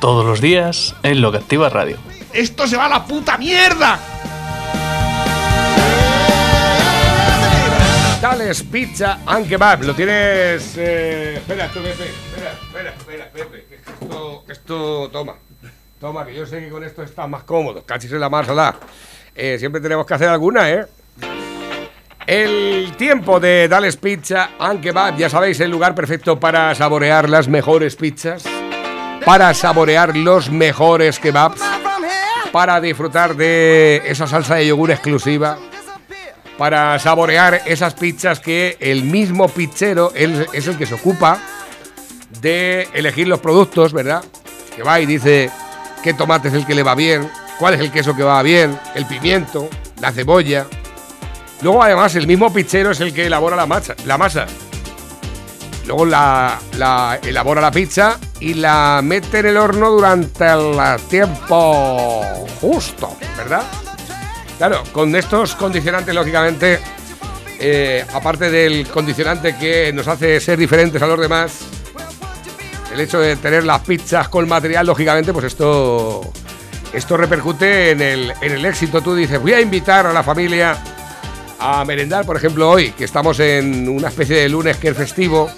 Todos los días en Lo que Activa Radio. ¡Esto se va a la puta mierda! Tales Pizza and Kebab. Lo tienes. Eh, espera, tú, Pepe. Espera, espera, espera, Pepe. que Esto, esto, toma. Toma, que yo sé que con esto está más cómodo. Casi se la más eh, Siempre tenemos que hacer alguna, ¿eh? El tiempo de Dales Pizza and Kebab, ya sabéis, el lugar perfecto para saborear las mejores pizzas, para saborear los mejores kebabs, para disfrutar de esa salsa de yogur exclusiva, para saborear esas pizzas que el mismo pizzero es el que se ocupa de elegir los productos, ¿verdad? Que va y dice qué tomate es el que le va bien, cuál es el queso que va bien, el pimiento, la cebolla. Luego además el mismo pizzero es el que elabora la masa. La masa. Luego la elabora la pizza y la mete en el horno durante el tiempo justo, ¿verdad? Claro, con estos condicionantes, lógicamente, eh, aparte del condicionante que nos hace ser diferentes a los demás, el hecho de tener las pizzas con material, lógicamente, pues esto, esto repercute en el, en el éxito. Tú dices, voy a invitar a la familia a merendar, por ejemplo, hoy, que estamos en una especie de lunes que es festivo,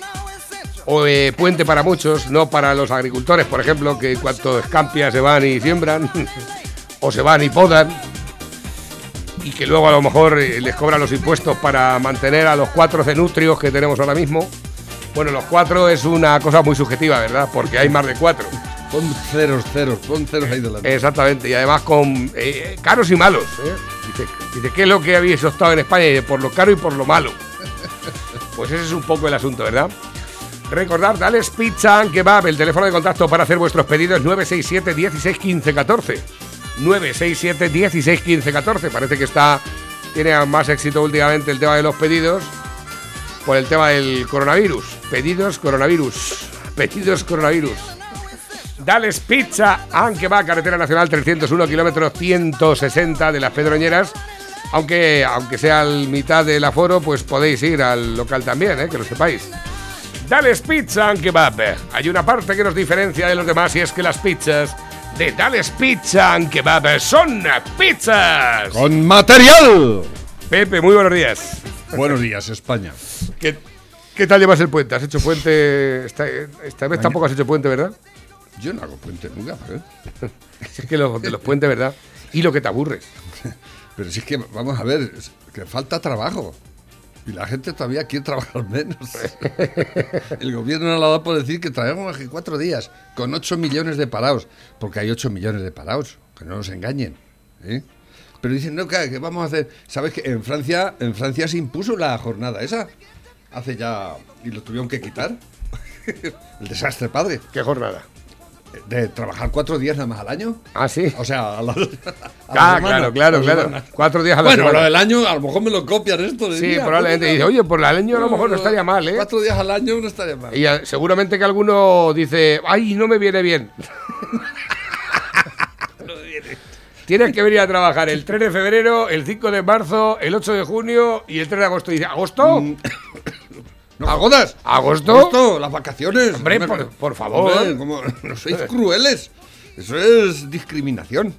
o de puente para muchos, no para los agricultores, por ejemplo, que cuanto escampia se van y siembran, o se van y podan y que luego a lo mejor eh, les cobran los impuestos para mantener a los cuatro cenutrios que tenemos ahora mismo. Bueno, los cuatro es una cosa muy subjetiva, ¿verdad? Porque hay más de cuatro. Pon ceros, ceros, pon ceros ahí delante. Exactamente, y además con eh, caros y malos. ¿eh? Dice, dice, ¿qué es lo que habéis optado en España? por lo caro y por lo malo. Pues ese es un poco el asunto, ¿verdad? Recordad, dales pizza que va El teléfono de contacto para hacer vuestros pedidos es 967 16 15 14. 967 16 15 14. Parece que está tiene más éxito últimamente el tema de los pedidos por el tema del coronavirus. Pedidos coronavirus. Pedidos coronavirus. Dales Pizza, aunque va a carretera nacional 301 kilómetros 160 de las Pedroñeras. Aunque, aunque sea el mitad del aforo, pues podéis ir al local también, ¿eh? que lo sepáis. Dales Pizza and Kebab. Hay una parte que nos diferencia de los demás y es que las pizzas de Dales Pizza and Kebab son pizzas. ¡Con material! Pepe, muy buenos días. Buenos días, España. ¿Qué, qué tal llevas el puente? ¿Has hecho puente? Esta, esta vez tampoco has hecho puente, ¿verdad? Yo no hago puente nunca, ¿eh? es que lo, de los puentes, ¿verdad? Y lo que te aburres. Pero si es que, vamos a ver, que falta trabajo. Y la gente todavía quiere trabajar menos. El gobierno no lo ha dado por decir que traemos aquí cuatro días con 8 millones de parados. Porque hay 8 millones de parados, que no nos engañen. ¿eh? Pero dicen, no, que vamos a hacer. ¿Sabes que en Francia, en Francia se impuso la jornada esa? Hace ya. y lo tuvieron que quitar. El desastre, padre. ¿Qué jornada? De trabajar cuatro días nada más al año. Ah, sí. O sea, a la, a ah, claro, claro, claro. Cuatro días a la bueno, semana. Bueno, del año, a lo mejor me lo copian esto. sí, probablemente. Dice, oye, por el año a lo mejor no estaría mal, ¿eh? Cuatro días al año no estaría mal. Y seguramente que alguno dice, ay, no me viene bien. no viene. Tienes que venir a trabajar el 3 de febrero, el 5 de marzo, el 8 de junio y el 3 de agosto. Y dice, ¿agosto? ¿No agotas? ¿Agosto? ¿Agosto? Las vacaciones. Hombre, por, por, favor. Hombre, como, no sois crueles. Eso es discriminación.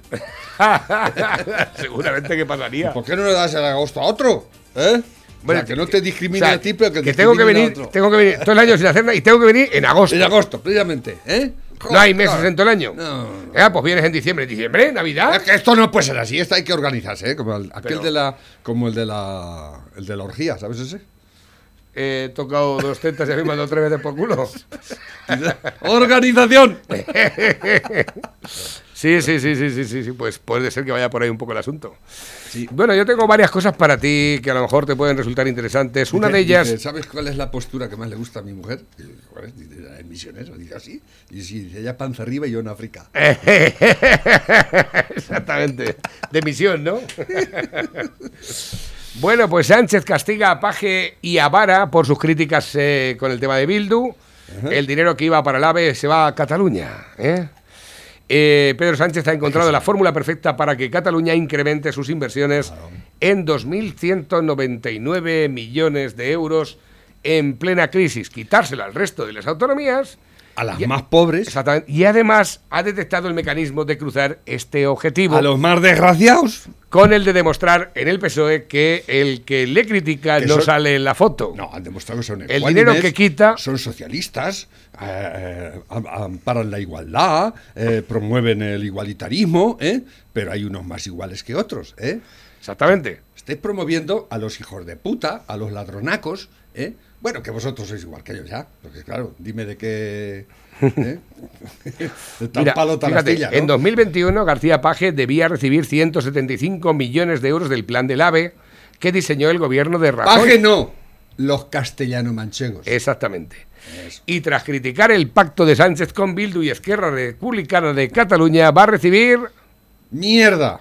Seguramente que pasaría. ¿Por qué no le das el agosto a otro? ¿Eh? Bueno, o sea, que no te discrimine o sea, a ti, pero que, que tengo que venir, tengo que venir todo el año sin hacer nada y tengo que venir en agosto. En agosto, precisamente, ¿eh? No hay meses en todo el año. No. Ah, pues vienes en diciembre, diciembre, Navidad. Es que esto no puede ser así, esto hay que organizarse, ¿eh? Como el, aquel pero, de la, como el de la, el de la orgía, ¿sabes ese? He tocado dos tetas y a mí me han dado tres veces por culo. ¡Organización! Sí, sí, sí, sí, sí, sí, sí, pues puede ser que vaya por ahí un poco el asunto. Bueno, yo tengo varias cosas para ti que a lo mejor te pueden resultar interesantes. Una Dice- de ellas... dice, ¿Sabes cuál es la postura que más le gusta a mi mujer? Y yo, ¿cuál es? Dice, "La de misionero, dice así. Y si dice, ella panza arriba y yo en África. Exactamente. De misión, ¿no? Bueno, pues Sánchez castiga a Paje y a Vara por sus críticas eh, con el tema de Bildu. El dinero que iba para el AVE se va a Cataluña. ¿eh? Eh, Pedro Sánchez ha encontrado la fórmula perfecta para que Cataluña incremente sus inversiones en 2.199 millones de euros en plena crisis, quitársela al resto de las autonomías A las más pobres, Exactamente. Y además ha detectado el mecanismo de cruzar este objetivo a los más desgraciados. con el de demostrar en el PSOE que el que le critica Que no son- sale en la foto. No, han demostrado que son El dinero que quita- Son socialistas, eh, eh, am- amparan la igualdad, eh, promueven el igualitarismo, ¿eh? pero hay unos más iguales que otros. ¿eh? Exactamente. Estáis promoviendo a los hijos de puta, a los ladronacos, ¿eh? Bueno, que vosotros sois igual que ellos ya, porque claro, dime de qué... ¿eh? de tal Mira, palo, fíjate, astilla, ¿no? en 2021 García Paje debía recibir 175 millones de euros del plan del AVE que diseñó el gobierno de Rajoy. Paje no, los castellano-manchegos. Exactamente. Y tras criticar el pacto de Sánchez con Bildu y Esquerra Republicana de Cataluña, va a recibir ¡Mierda!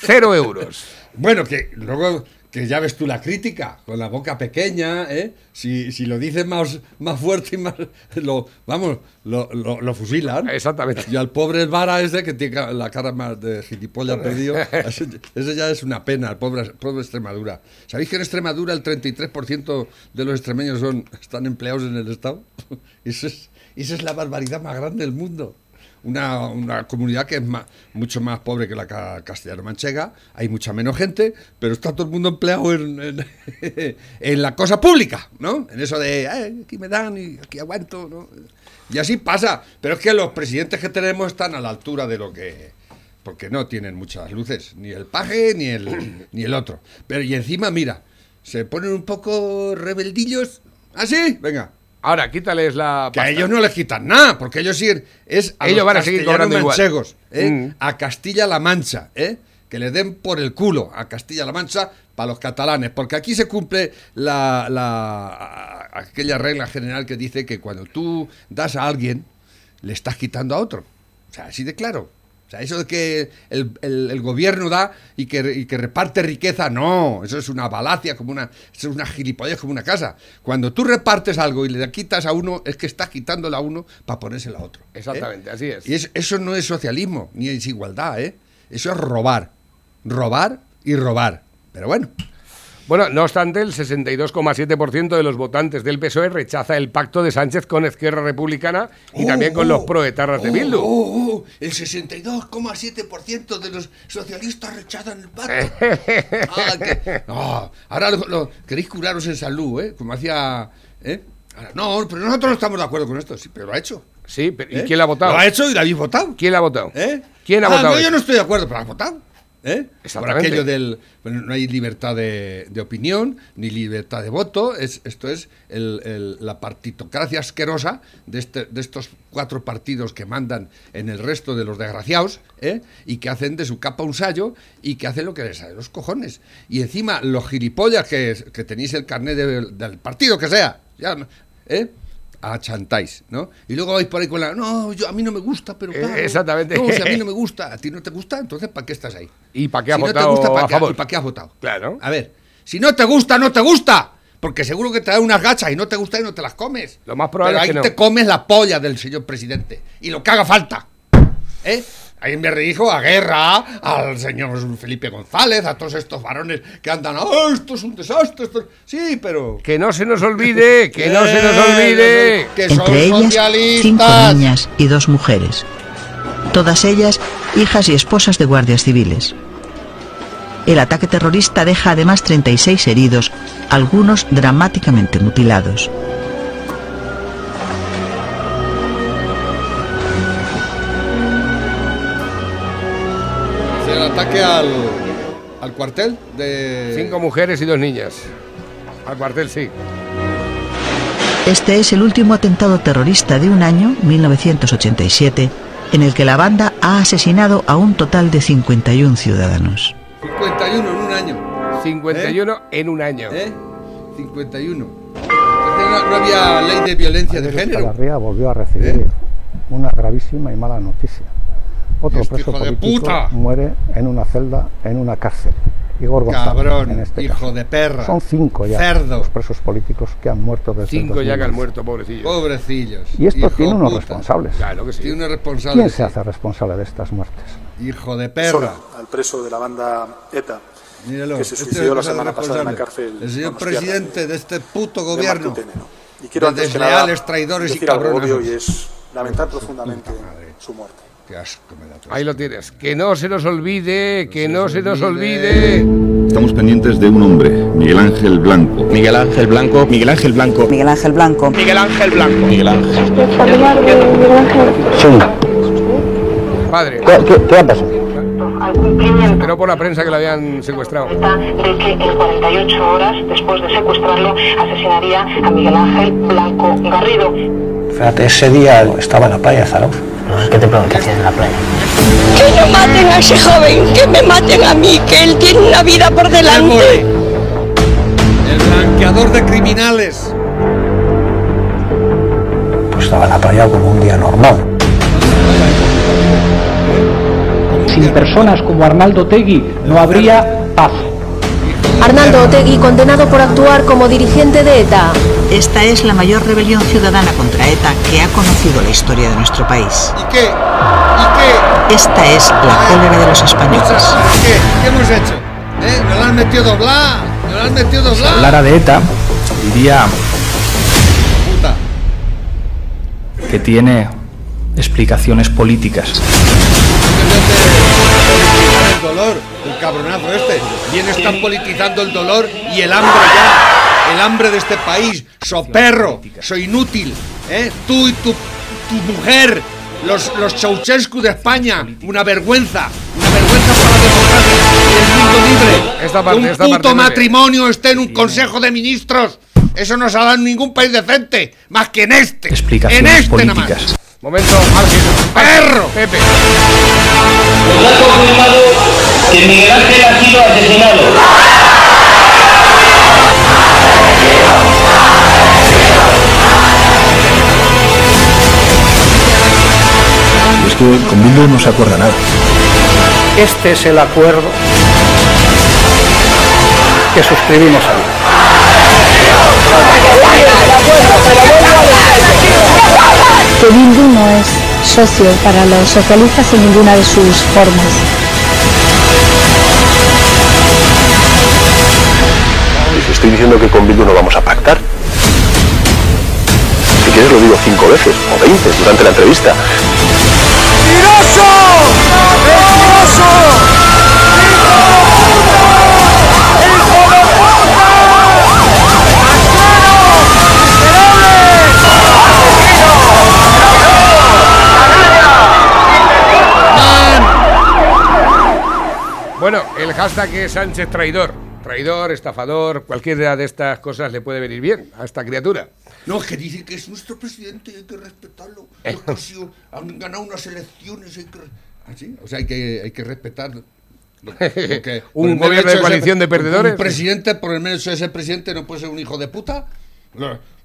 cero euros. Bueno, que luego que ya ves tú la crítica, con la boca pequeña, ¿eh? Si, si lo dices más, más fuerte y más... Lo, vamos, lo, lo, lo fusilan. Exactamente. Y al pobre Vara ese que tiene la cara más de gilipollas perdido, ese, ese ya es una pena, el pobre, pobre Extremadura. ¿Sabéis que en Extremadura el 33% de los extremeños son, están empleados en el Estado? Eso es, esa es la barbaridad más grande del mundo. Una, una comunidad que es ma- mucho más pobre que la ca- castellano-manchega, hay mucha menos gente, pero está todo el mundo empleado en, en, en la cosa pública, ¿no? En eso de, "Eh, aquí me dan y aquí aguanto, ¿no? Y así pasa, pero es que los presidentes que tenemos están a la altura de lo que... Porque no tienen muchas luces, ni el paje ni el, ni el otro. Pero y encima, mira, se ponen un poco rebeldillos. ¿Así? Venga, Ahora, quítales la que a ellos no les quitan nada, porque ellos sí es a Ellos los van a seguir cobrando igual. castellanos-manchegos, ¿eh? Mm. a Castilla-La Mancha, ¿eh? que le den por el culo a Castilla-La Mancha para los catalanes, porque aquí se cumple la, la- aquella regla general que dice que cuando tú das a alguien, le estás quitando a otro. O sea, así de claro. O sea, eso de que el, el- el gobierno da y que, y que reparte riqueza, no, eso es una balacia, como una, eso es una gilipollez como una casa. Cuando tú repartes algo y le quitas a uno, es que estás quitándole a uno para ponérselo a otro. ¿eh? Exactamente, así es. Y es- eso no es socialismo, ni es igualdad, ¿eh? Eso es robar. Robar y robar. Pero bueno, Bueno, no obstante, el 62,7% de los votantes del PSOE rechaza el pacto de Sánchez con Esquerra Republicana y también con los proetarras de Oh, Bildu. oh, oh, el 62,7% de los socialistas rechazan el pacto. Ah, que- ah, ahora lo, lo- queréis curaros en salud, ¿eh? Como hacía... ¿eh? Ahora, no, pero nosotros no estamos de acuerdo con esto. Sí, pero lo ha hecho. Sí, pero ¿y ¿eh? quién la ha votado? Lo ha hecho y lo habéis votado. ¿Quién la ha votado? ¿Eh? ¿Quién ha Ah, votado? no, yo no estoy de acuerdo, pero ha votado. ¿Eh? Por aquello del. bueno, no hay libertad de, de opinión, ni libertad de voto. Es, esto es el- el- la partitocracia asquerosa de, este- de estos cuatro partidos que mandan en el resto de los desgraciados, ¿eh? y que hacen de su capa un sallo y que hacen lo que les sale los cojones. Y encima, los gilipollas que, que tenéis el carnet de- del partido que sea, ya, ¿eh? Achantáis, ¿no? Y luego vais por ahí con la, no, yo a mí no me gusta, pero Eh, claro, exactamente. No, si a mí no me gusta, a ti no te gusta, entonces ¿para qué estás ahí? ¿Y para qué ha si no votado te gusta, ¿para a qué, favor? ¿para qué has votado? Claro. A ver, si no te gusta, no te gusta. Porque seguro que te da unas gachas y no te gusta y no te las comes. Lo más probable Pero es que no. te comes la polla del señor presidente. Y lo que haga falta. ¿Eh? Ahí me redijo a Guerra, al señor Felipe González, a todos estos varones que andan, ¡ah, esto es un desastre! esto es-". Sí, pero... Que no se nos olvide, que no se nos Eh, olvide. Que son entre ellas cinco niñas y dos mujeres, todas ellas hijas y esposas de guardias civiles. El ataque terrorista deja además 36 heridos, algunos dramáticamente mutilados. Ataque al, al cuartel de... Cinco mujeres y dos niñas. Al cuartel sí. Este es el último atentado terrorista de un año, 1987, en el que la banda ha asesinado a un total de 51 ciudadanos. 51 en un año. 51 en un año. ¿Eh? 51. No, no había ley de violencia de género. Volvió a recibir ¿Eh? una gravísima y mala noticia. Otro Este preso hijo de político puta. muere en una celda en una cárcel. Igor González, Cabrón, en este hijo caso. de perra. Son cinco ya Cerdo. los presos políticos que han muerto desde el Cinco ya que han 2011. muerto, pobrecillo. Pobrecillos. Y esto Hijo tiene unos puta. responsables. Claro que sí. Tiene unos responsables. ¿Quién se hace responsable de estas muertes? Hijo de Sola, perra. al preso de la banda ETA, Míralo. que se este suicidó la es el semana pasada en la cárcel. El señor presidente de este puto de gobierno. ¿no? Y quiero de antes que desleales, nada traidores y cabrones. y es lamentar profundamente su muerte. Qué asco me da todo Ahí lo tienes. Que no se nos olvide, que no se nos olvide. Estamos pendientes de un hombre, Miguel Ángel Blanco. Miguel Ángel Blanco. Miguel Ángel Blanco. Miguel Ángel Blanco. Miguel Ángel Blanco. Miguel Ángel. Padre. ¿Qué, qué ha pasado? Pero por la prensa que lo habían secuestrado. de que en 48 horas después de secuestrarlo asesinaría a Miguel Ángel Blanco Garrido. Fíjate, ese día estaba en la playa Zarauz. ¿Qué te preguntas si en la playa? Que no maten a ese joven, que me maten a mí, que él tiene una vida por delante. El blanqueador de criminales. Pues estaba en la playa como un día normal. Sin personas como Arnaldo Tegui no habría paz. Arnaldo Otegui, condenado por actuar como dirigente de ETA. Esta es la mayor rebelión ciudadana contra ETA que ha conocido la historia de nuestro país. ¿Y qué? ¿Y qué? Esta es la cólera de los españoles. ¿Qué? ¿Qué hemos hecho? ¿Eh? ¿Nos la han metido doblar? ¿Nos la han metido doblar? de ETA, diría Puta. que tiene explicaciones políticas. El dolor, el cabronazo este. Bien están politizando el dolor y el hambre ya. El hambre de este país. So perro, so inútil. ¿eh? Tú y tu, tu mujer, los, los Ceausescu de España. Una vergüenza. Una vergüenza para la democracia y el mundo libre. Esta parte, que un esta puto parte matrimonio esté en un consejo de ministros. Eso no se ha dado en ningún país decente. Más que en este. en Explicaciones este nada más. Momento álgido. ¡Perro! Pepe. Nos ha confirmado que Miguel Ángel ha sido asesinado. Es que con Bildu no se acuerda nada. Este es el acuerdo que suscribimos ayer. Que Bildu no es socio para los socialistas en ninguna de sus formas. Les estoy diciendo que con Bildu no vamos a pactar. Si quieres lo digo cinco veces o veinte durante la entrevista. Bueno, el hashtag es Sánchez traidor. Traidor, estafador, cualquiera de estas cosas le puede venir bien a esta criatura. No, que dicen que es nuestro presidente y hay que respetarlo. Los que han, sido- han ganado unas elecciones. Hay que, re- ¿Ah? O sea, hay que, hay que respetar. lo- lo que- Un gobierno de coalición de ser- perdedores. Un presidente, por el de ser presidente, no puede ser un hijo de puta.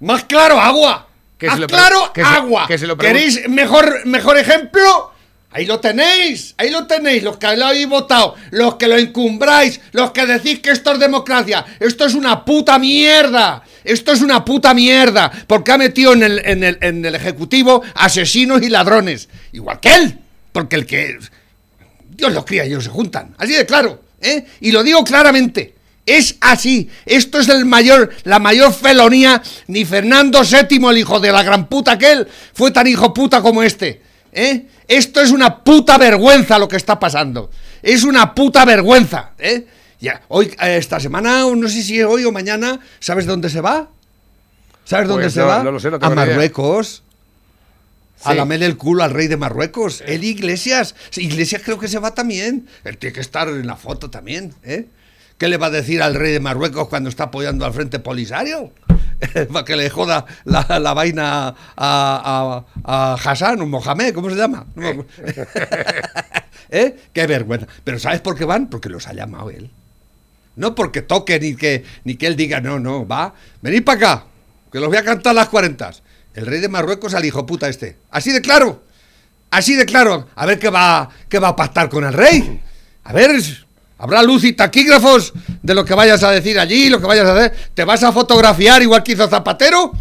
Más claro, agua. Que Más se lo pre- claro, que se- agua. que se lo pregun- ¿Queréis mejor, mejor ejemplo? Ahí lo tenéis, ahí lo tenéis, los que lo habéis votado, los que lo encumbráis, los que decís que esto es democracia, esto es una puta mierda, esto es una puta mierda, porque ha metido en el, en el, en el Ejecutivo asesinos y ladrones, igual que él, porque el que... Dios los cría ellos se juntan, así de claro, ¿eh? Y lo digo claramente, es así, esto es el mayor, la mayor felonía, ni Fernando VII, el hijo de la gran puta aquel, fue tan hijo puta como este, ¿eh? Esto es una puta vergüenza lo que está pasando, es una puta vergüenza, ¿eh? Ya, hoy, eh, esta semana, o no sé si hoy o mañana, ¿sabes dónde se va? ¿Sabes dónde Pues se no, va? no lo sé, no a. Marruecos. A Sí. lamerle el culo al rey de Marruecos. El Iglesias. Iglesias creo que se va también. Él tiene que estar en la foto también, ¿eh? ¿Qué le va a decir al rey de Marruecos cuando está apoyando al Frente Polisario? para que le joda la, vaina a, Hassan o Mohamed, ¿cómo se llama? ¿Eh? Qué vergüenza. Pero ¿sabes por qué van? Porque los ha llamado él. No porque toque ni que, ni que él diga, no, no, va, venid para acá, que los voy a cantar las cuarentas. El rey de Marruecos al hijo puta este. Así de claro. Así de claro. A ver qué va, qué va a pactar con el rey. A ver, habrá luz y taquígrafos de lo que vayas a decir allí, lo que vayas a hacer. ¿Te vas a fotografiar igual que hizo Zapatero?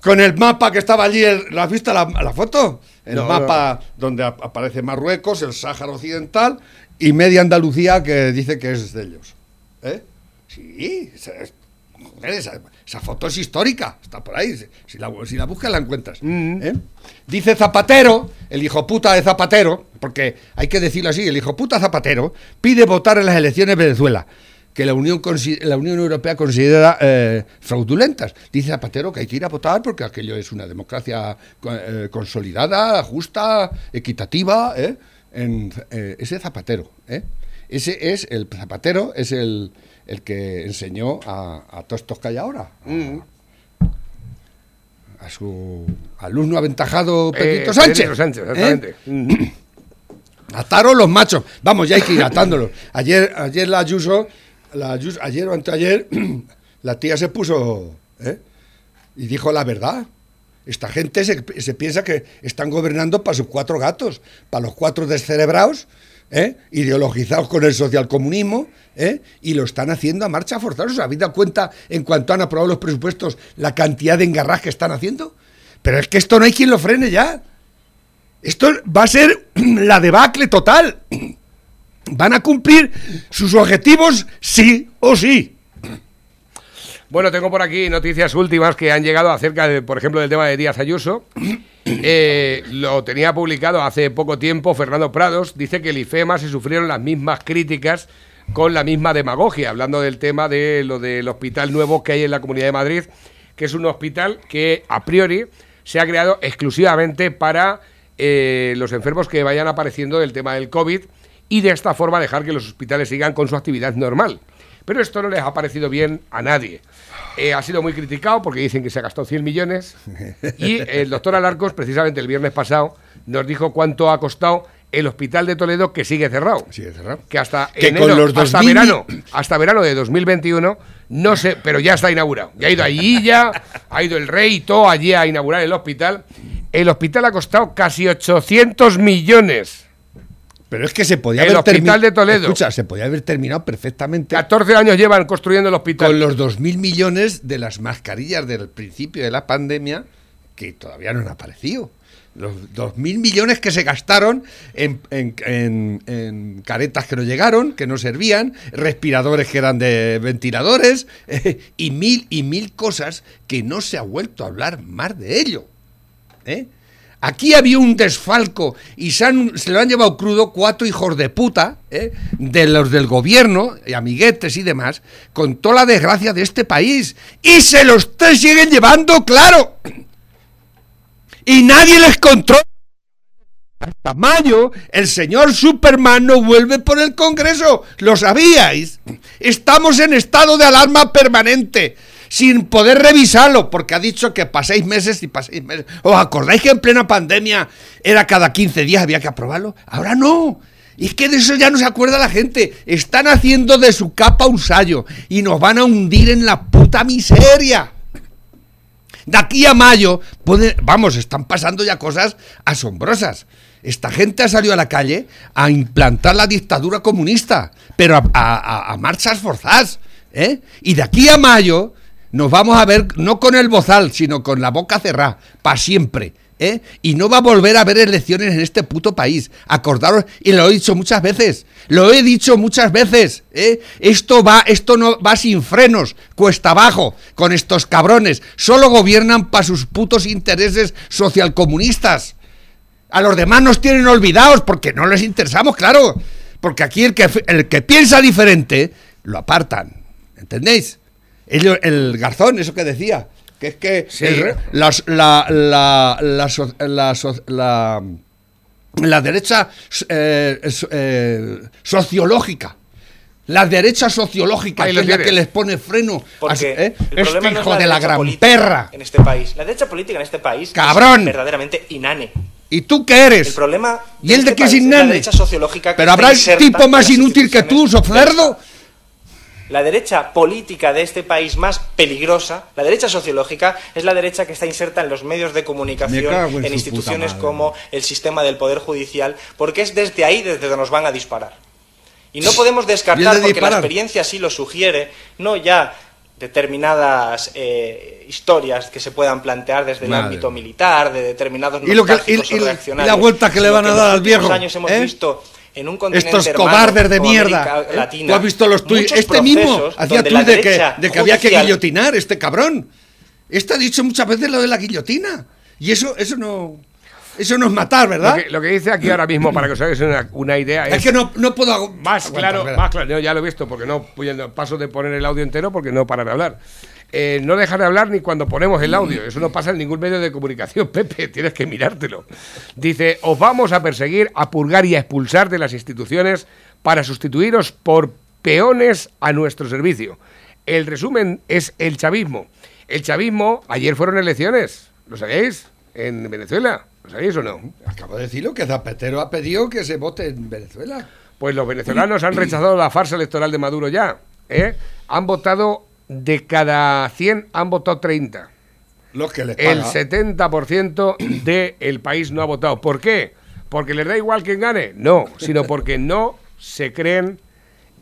Con el mapa que estaba allí, el- ¿lo has visto la, la foto? El No, mapa donde ap- aparece Marruecos, el Sáhara Occidental y media Andalucía que dice que es de ellos. ¿Eh? Sí, es- esa- esa foto es histórica, está por ahí. Si- la, si la buscas la encuentras. ¿eh? Dice Zapatero, el hijo puta de Zapatero, porque hay que decirlo así, el hijo puta Zapatero pide votar en las elecciones de Venezuela, que la Unión, la Unión Europea considera eh, fraudulentas. Dice Zapatero que hay que ir a votar porque aquello es una democracia eh, consolidada, justa, equitativa. ¿eh? En, eh, ese Zapatero, ¿eh? ese es el Zapatero, es el, el que enseñó a, a todos estos que hay ahora. A su alumno aventajado Pedrito Eh, Sánchez. Pedrito Sánchez, ¿eh? exactamente. Ataros los machos. Vamos, ya hay que ir atándolos. Ayer, ayer la Ayuso, la Ayuso- ayer o anteayer, la tía se puso ¿eh? y dijo la verdad. Esta gente se, se piensa que están gobernando para sus cuatro gatos, para los cuatro descerebrados, ¿eh? ideologizados con el socialcomunismo, ¿eh? y lo están haciendo a marcha forzada. ¿Os habéis dado cuenta en cuanto han aprobado los presupuestos la cantidad de engarras que están haciendo? Pero es que esto no hay quien lo frene ya. Esto va a ser la debacle total. Van a cumplir sus objetivos sí o sí. Bueno, tengo por aquí noticias últimas que han llegado acerca, de, por ejemplo, del tema de Díaz Ayuso. Eh, lo tenía publicado hace poco tiempo Fernando Prados. Dice que el IFEMA se sufrieron las mismas críticas con la misma demagogia, hablando del tema de lo del hospital nuevo que hay en la Comunidad de Madrid, que es un hospital que a priori se ha creado exclusivamente para eh, los enfermos que vayan apareciendo del tema del COVID y de esta forma dejar que los hospitales sigan con su actividad normal. Pero esto no les ha parecido bien a nadie. Eh, ha sido muy criticado porque dicen que se ha gastado 100 millones y el doctor Alarcos, precisamente el viernes pasado, nos dijo cuánto ha costado el hospital de Toledo que sigue cerrado. Sigue cerrado. Que hasta Que enero, con los hasta 2000 verano, hasta verano de 2021, no sé, pero ya está inaugurado. Ya ha ido allí, ya ha ido el rey y todo allí a inaugurar el hospital. El hospital ha costado casi 800 millones. Pero es que se podía El haber hospital termi- de Toledo. Escucha, se podía haber terminado perfectamente 14 años llevan construyendo el hospital. con los 2.000 millones de las mascarillas del principio de la pandemia que todavía no han aparecido. Los 2.000 millones que se gastaron en, en- en- en caretas que no llegaron, que no servían, respiradores que eran de ventiladores, y mil y mil cosas que no se ha vuelto a hablar más de ello. ¿eh? Aquí había un desfalco y se, han- lo han llevado crudo cuatro hijos de puta, ¿eh? de los del gobierno, y amiguetes y demás, con toda la desgracia de este país. Y se los te siguen llevando, claro. Y nadie les controla. Hasta mayo, el señor Superman no vuelve por el Congreso. ¿Lo sabíais? Estamos en estado de alarma permanente, sin poder revisarlo, porque ha dicho que para seis meses y para seis meses. ¿Os acordáis que en plena pandemia era cada 15 días había que aprobarlo? Ahora no. Y es que de eso ya no se acuerda la gente. Están haciendo de su capa un sallo y nos van a hundir en la puta miseria. De aquí a mayo, puede- vamos, están pasando ya cosas asombrosas. Esta gente ha salido a la calle a implantar la dictadura comunista, pero a- a marchas forzadas. ¿eh? Y de aquí a mayo nos vamos a ver no con el bozal, sino con la boca cerrada, para siempre. ¿eh? Y no va a volver a haber elecciones en este puto país. Acordaros, y lo he dicho muchas veces, lo he dicho muchas veces. ¿eh? Esto va, esto no va sin frenos, cuesta abajo, con estos cabrones. Solo gobiernan para sus putos intereses socialcomunistas. A los demás nos tienen olvidados porque no les interesamos, claro. Porque aquí el que, el que piensa diferente lo apartan. ¿Entendéis? Ellos- el garzón, eso que decía. Que es que Sí. el las- la, la, la, la derecha eh, eh, sociológica La derecha sociológica Ahí que es la que les pone freno. Porque a- ¿eh? el Este problema no es hijo de la gran perra. En este país. La derecha política en este país ¡Cabrón! es verdaderamente inane. ¿Y tú qué eres? El problema ¿Y él de este qué es país la inane? derecha sociológica que Pero habrá inserta tipo más inútil que tú, soflerdo. La derecha política de este país más peligrosa, la derecha sociológica, es la derecha que está inserta en los medios de comunicación, en instituciones como el sistema del Poder Judicial, porque es desde ahí desde donde nos van a disparar. Y no podemos descartar, porque la experiencia así lo sugiere, no ya determinadas eh, historias que se puedan plantear desde el ámbito militar, de determinados Y lo que- y- la vuelta que le van a dar al viejo, años hemos ¿eh? visto en un continente Estos hermano cobardes de mierda. América ¿eh? Latina, Tú has visto los tuyos. Este mismo hacía tuit de que, de que había que guillotinar este cabrón. Este ha dicho muchas veces lo de la guillotina. Y eso, eso no. Eso no es matar, Lo ¿verdad? que, lo que dice aquí ahora mismo, para que os hagáis una, una idea, es, es que no, no puedo. más claro, más claro, yo ya lo he visto, porque no pudiendo- paso de poner el audio entero porque no para de hablar. Eh, no deja de hablar ni cuando ponemos el audio, eso no pasa en ningún medio de comunicación, Pepe, tienes que mirártelo. Dice, os vamos a perseguir, a purgar y a expulsar de las instituciones para sustituiros por peones a nuestro servicio. El resumen es el chavismo. El chavismo, ayer fueron elecciones, ¿lo sabéis? En Venezuela, ¿lo sabéis o no? Acabo de decirlo que Zapatero ha pedido que se vote en Venezuela. Pues los venezolanos han rechazado la farsa electoral de Maduro ya. ¿eh? Han votado, de cada 100, han votado 30. Los que les El paga. 70% del país no ha votado. ¿Por qué? ¿Porque les da igual quién gane? No, sino porque no se creen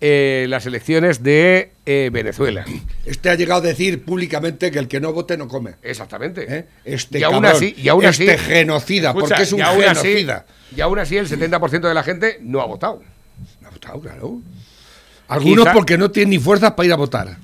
eh, las elecciones de eh, Venezuela. Este ha llegado a decir públicamente que el que no vote no come. Exactamente. ¿Eh? Este y aún cabrón, así, y aún así, este genocida, Escucha, porque es un y aún así- genocida. y aún así el 70% de la gente no ha votado. No ha votado, claro. Algunos Quizá- porque no tienen ni fuerzas para ir a votar.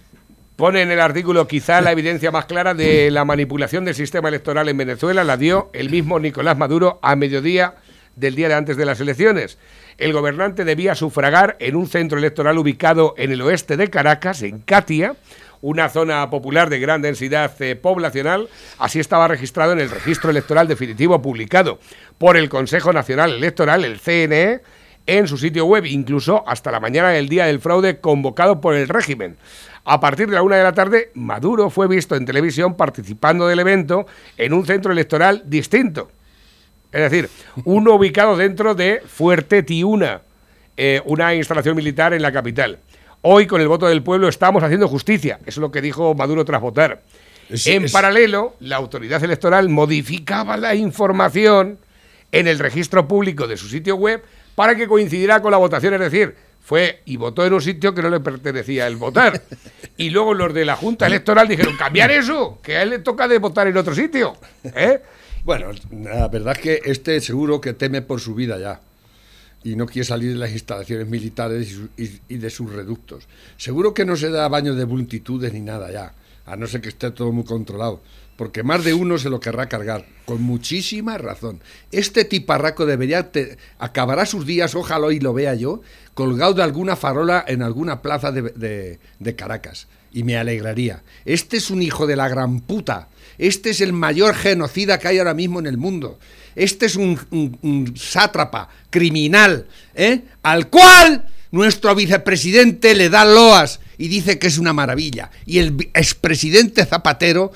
Pone en el artículo quizá la evidencia más clara de la manipulación del sistema electoral en Venezuela la dio el mismo Nicolás Maduro a mediodía del día de antes de las elecciones. El gobernante debía sufragar en un centro electoral ubicado en el oeste de Caracas, en Catia, una zona popular de gran densidad eh, poblacional. Así estaba registrado en el registro electoral definitivo publicado por el Consejo Nacional Electoral, el CNE, en su sitio web, incluso hasta la mañana del día del fraude convocado por el régimen. A partir de la una de la tarde, Maduro fue visto en televisión participando del evento en un centro electoral distinto. Es decir, uno ubicado dentro de Fuerte Tiuna, eh, una instalación militar en la capital. Hoy, con el voto del pueblo, estamos haciendo justicia. Eso es lo que dijo Maduro tras votar. Es- en es- paralelo, la autoridad electoral modificaba la información en el registro público de su sitio web para que coincidiera con la votación. Es decir, fue y votó en un sitio que no le pertenecía el votar. Y luego los de la Junta Electoral dijeron, cambiar eso, que a él le toca de votar en otro sitio. ¿Eh? Bueno, la verdad es que este seguro que teme por su vida ya. Y no quiere salir de las instalaciones militares y, su- y- y de sus reductos. Seguro que no se da baño de multitudes ni nada ya. A no ser que esté todo muy controlado. Porque más de uno se lo querrá cargar. Con muchísima razón. Este tiparraco debería. te- acabará sus días, ojalá y lo vea yo, colgado de alguna farola en alguna plaza de, de- Caracas. Y me alegraría. Este es un hijo de la gran puta. Este es el mayor genocida que hay ahora mismo en el mundo. Este es un- un sátrapa, criminal, ¿eh? al cual nuestro vicepresidente le da loas y dice que es una maravilla. Y el expresidente Zapatero,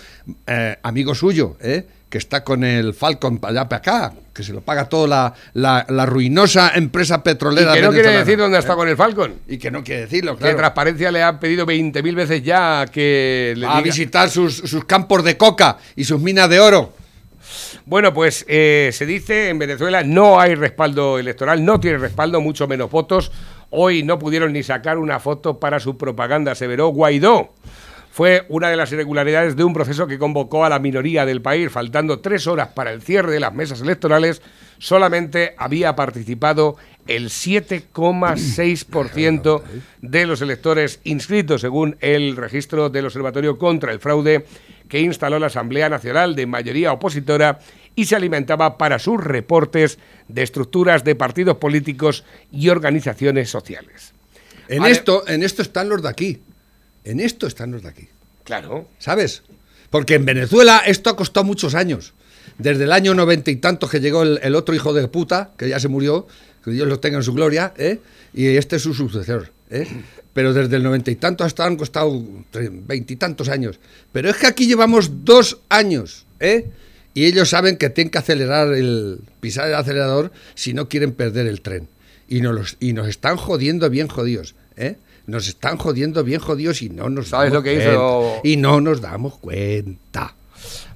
eh, amigo suyo, ¿eh? que está con el Falcon para allá para acá, que se lo paga toda la, la- la ruinosa empresa Y petrolera. que no quiere decir dónde ¿eh? está con el Falcon. Y que no quiere decirlo, Que claro. Transparencia le ha pedido 20.000 veces ya que le a diga- visitar sus, sus campos de coca y sus minas de oro. Bueno, pues eh, se dice en Venezuela no hay respaldo electoral, no tiene respaldo, mucho menos votos. Hoy no pudieron ni sacar una foto para su propaganda, aseveró Guaidó. Fue una de las irregularidades de un proceso que convocó a la minoría del país. Faltando tres horas para el cierre de las mesas electorales, solamente había participado el 7,6% de los electores inscritos, según el registro del Observatorio contra el Fraude que instaló la Asamblea Nacional de mayoría opositora y se alimentaba para sus reportes de estructuras de partidos políticos y organizaciones sociales. En esto, en esto están los de aquí. En esto están los de aquí. Claro. ¿Sabes? Porque en Venezuela esto ha costado muchos años. Desde el año noventa y tantos que llegó el, el otro hijo de puta, que ya se murió, que Dios lo tenga en su gloria, ¿eh? y este es su sucesor. ¿eh? pero desde el noventa y tantos hasta han costado veintitantos años. Pero es que aquí llevamos dos años, ¿eh? Y ellos saben que tienen que acelerar el, pisar el acelerador si no quieren perder el tren. Y nos, los- y nos están jodiendo bien jodidos, ¿eh? Nos están jodiendo bien jodidos y no nos ¿Sabes damos lo que hizo- cuenta. Y no nos damos cuenta.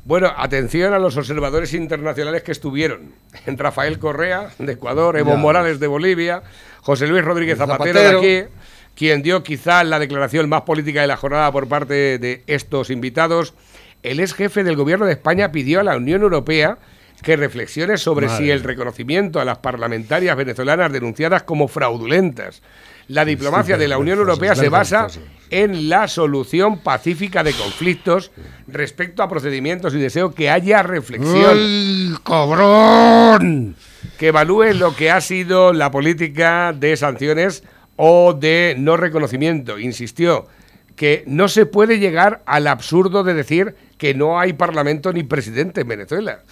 Bueno, atención a los observadores internacionales que estuvieron. En Rafael Correa, de Ecuador, Evo Ya. Morales, de Bolivia, José Luis Rodríguez Zapatero, Zapatero. de aquí, quien dio quizás la declaración más política de la jornada por parte de estos invitados. El ex jefe del gobierno de España pidió a la Unión Europea que reflexione sobre Madre si el reconocimiento a las parlamentarias venezolanas denunciadas como fraudulentas. La diplomacia de la Unión Europea se basa en la solución pacífica de conflictos respecto a procedimientos y deseo que haya reflexión. ¡Ay, cabrón! Que evalúe lo que ha sido la política de sanciones o de no reconocimiento. Insistió que no se puede llegar al absurdo de decir que no hay parlamento ni presidente en Venezuela.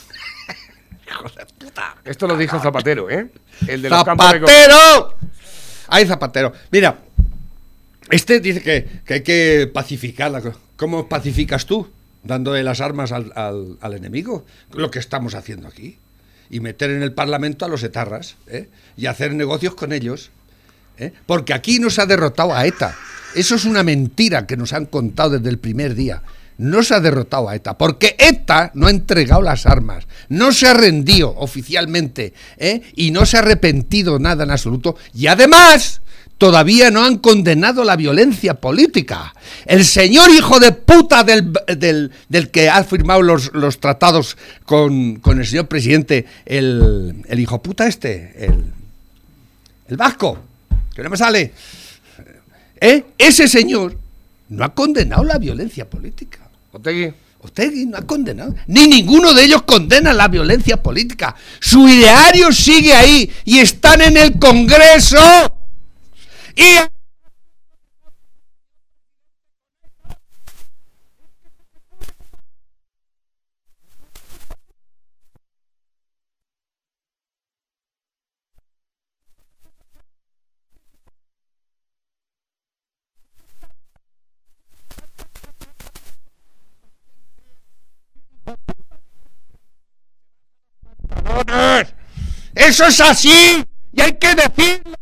Esto lo dijo Zapatero, ¿eh? El de los ¡Zapatero! ¡Ay, Zapatero! Mira, este dice que, que hay que pacificar. la co- ¿Cómo pacificas tú? Dándole las armas al, al- al enemigo. Lo que estamos haciendo aquí. Y meter en el Parlamento a los etarras. ¿eh? Y hacer negocios con ellos. ¿eh? Porque aquí nos ha derrotado a ETA. Eso es una mentira que nos han contado desde el primer día. No se ha derrotado a ETA, porque ETA no ha entregado las armas, no se ha rendido oficialmente ¿eh? y no se ha arrepentido nada en absoluto. Y además, todavía no han condenado la violencia política. El señor hijo de puta del, del- del que ha firmado los, los tratados con, con el señor presidente, el, el hijo puta este, el, el vasco, que no me sale. ¿Eh? Ese señor no ha condenado la violencia política. Otegui. Otegui no ha condenado. Ni ninguno de ellos condena la violencia política. Su ideario sigue ahí y están en el Congreso. Y eso es así y hay que decirlo.